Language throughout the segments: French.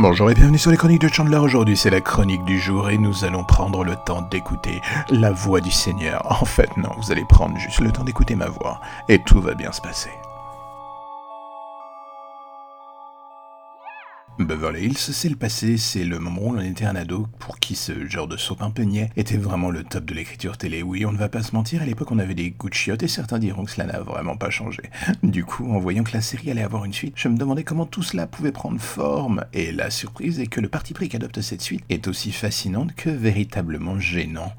Bonjour et bienvenue sur les chroniques de Chandler. Aujourd'hui, c'est la chronique du jour et nous allons prendre le temps d'écouter la voix du Seigneur. En fait, non, vous allez prendre juste le temps d'écouter ma voix et tout va bien se passer. Beverly Hills, c'est le passé, c'est le moment où on était un ado pour qui ce genre de soap un peu était vraiment le top de l'écriture télé. Oui, on ne va pas se mentir, à l'époque on avait des goûts de chiottes et certains diront que cela n'a vraiment pas changé. Du coup, en voyant que la série allait avoir une suite, je me demandais comment tout cela pouvait prendre forme et la surprise est que le parti pris qu'adopte cette suite est aussi fascinante que véritablement gênant.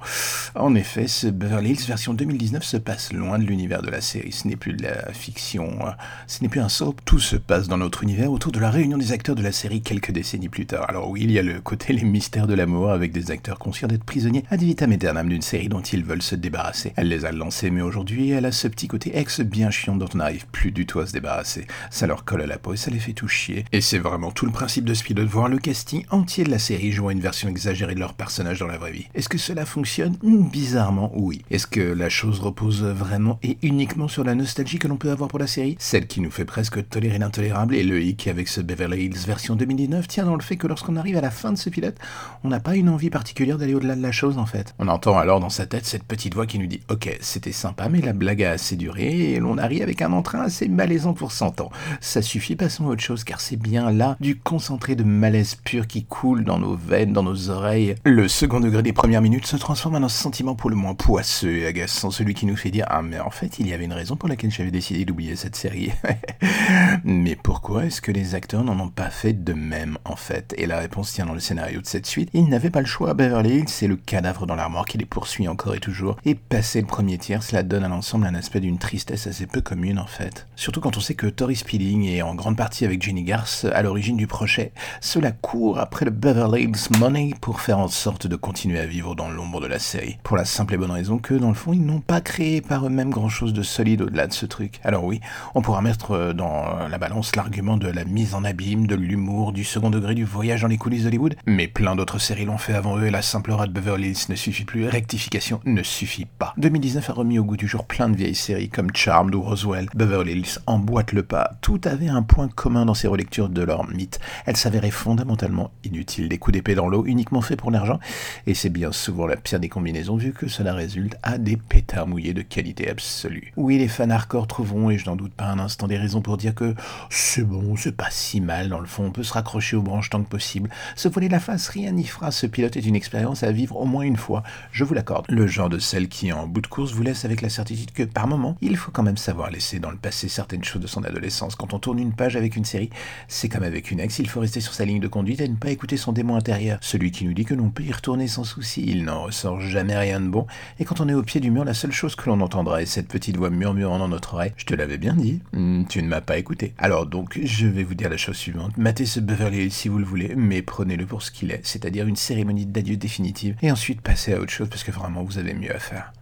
En effet, ce Beverly Hills version 2019 se passe loin de l'univers de la série. Ce n'est plus de la fiction, ce n'est plus un soap, tout se passe dans notre univers autour de la réunion des acteurs de la série quelques décennies plus tard. Alors oui, il y a le côté les mystères de l'amour avec des acteurs conscients d'être prisonniers ad vitam aeternam d'une série dont ils veulent se débarrasser. Elle les a lancés, mais aujourd'hui, elle a ce petit côté ex bien chiant dont on n'arrive plus du tout à se débarrasser. Ça leur colle à la peau et ça les fait tout chier. Et c'est vraiment tout le principe de ce pilote, voir le casting entier de la série jouant une version exagérée de leur personnage dans la vraie vie. Est-ce que cela fonctionne? Bizarrement, oui. Est-ce que la chose repose vraiment et uniquement sur la nostalgie que l'on peut avoir pour la série? Celle qui nous fait presque tolérer l'intolérable et le hic avec ce Beverly Hills version 2019 tient dans le fait que lorsqu'on arrive à la fin de ce pilote, on n'a pas une envie particulière d'aller au-delà de la chose en fait. On entend alors dans sa tête cette petite voix qui nous dit Ok, c'était sympa, mais la blague a assez duré et l'on arrive avec un entrain assez malaisant pour 100 ans. Ça suffit, passons à autre chose car c'est bien là du concentré de malaise pur qui coule dans nos veines, dans nos oreilles. Le second degré des premières minutes se transforme en un sentiment pour le moins poisseux et agaçant, celui qui nous fait dire Ah, mais en fait, il y avait une raison pour laquelle j'avais décidé d'oublier cette série. mais pourquoi est-ce que les acteurs n'en ont pas fait de même, en fait Et la réponse tient dans le scénario de cette suite. Ils n'avaient pas le choix. Beverly Hills, c'est le cadavre dans l'armoire qui les poursuit encore et toujours. Et passer le premier tiers, cela donne à l'ensemble un aspect d'une tristesse assez peu commune, en fait. Surtout quand on sait que Tori Spilling est en grande partie avec Jenny Garth à l'origine du projet. Cela court après le Beverly Hills Money pour faire en sorte de continuer à vivre dans l'ombre de la série. Pour la simple et bonne raison que, dans le fond, ils n'ont pas créé par eux-mêmes grand-chose de solide au-delà de ce truc. Alors oui, on pourra mettre dans la balance l'argument de la mise en abîme, de l'humour, du second degré du voyage dans les coulisses d'Hollywood, mais plein d'autres séries l'ont fait avant eux et la simple aura de Beverly Hills ne suffit plus, rectification ne suffit pas. 2019 a remis au goût du jour plein de vieilles séries comme Charmed ou Roswell. Beverly Hills emboîte le pas, tout avait un point commun dans ces relectures de leur mythe. Elles s'avéraient fondamentalement inutiles, des coups d'épée dans l'eau uniquement faits pour l'argent, et c'est bien souvent la pire des combinaisons vu que cela résulte à des pétards mouillés de qualité absolue. Oui, les fans hardcore trouveront, et je n'en doute pas un instant, des raisons pour dire que c'est bon, c'est pas si mal dans le fond, on se raccrocher aux branches tant que possible. Se voler la face, rien n'y fera. Ce pilote est une expérience à vivre au moins une fois, je vous l'accorde. Le genre de celle qui, en bout de course, vous laisse avec la certitude que, par moment, il faut quand même savoir laisser dans le passé certaines choses de son adolescence. Quand on tourne une page avec une série, c'est comme avec une ex, il faut rester sur sa ligne de conduite et ne pas écouter son démon intérieur. Celui qui nous dit que l'on peut y retourner sans souci, il n'en ressort jamais rien de bon. Et quand on est au pied du mur, la seule chose que l'on entendra est cette petite voix murmurant dans notre oreille. Je te l'avais bien dit, hmm, tu ne m'as pas écouté. Alors donc, je vais vous dire la chose suivante. Ce Beverly Hills si vous le voulez, mais prenez-le pour ce qu'il est, c'est-à-dire une cérémonie d'adieu définitive, et ensuite passez à autre chose parce que vraiment vous avez mieux à faire.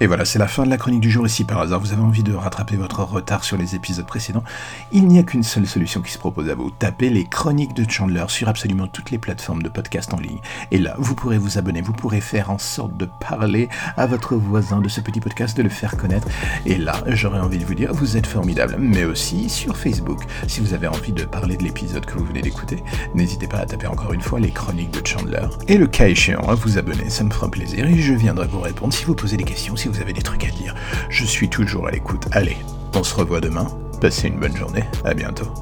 Et voilà, c'est la fin de la chronique du jour. Et si par hasard vous avez envie de rattraper votre retard sur les épisodes précédents, il n'y a qu'une seule solution qui se propose à vous. Tapez les chroniques de Chandler sur absolument toutes les plateformes de podcast en ligne. Et là, vous pourrez vous abonner, vous pourrez faire en sorte de parler à votre voisin de ce petit podcast, de le faire connaître. Et là, j'aurais envie de vous dire, vous êtes formidable. Mais aussi sur Facebook. Si vous avez envie de parler de l'épisode que vous venez d'écouter, n'hésitez pas à taper encore une fois les chroniques de Chandler. Et le cas échéant, à vous abonner, ça me fera plaisir et je viendrai vous répondre si vous posez des questions vous avez des trucs à dire. Je suis toujours à l'écoute. Allez, on se revoit demain. Passez une bonne journée. À bientôt.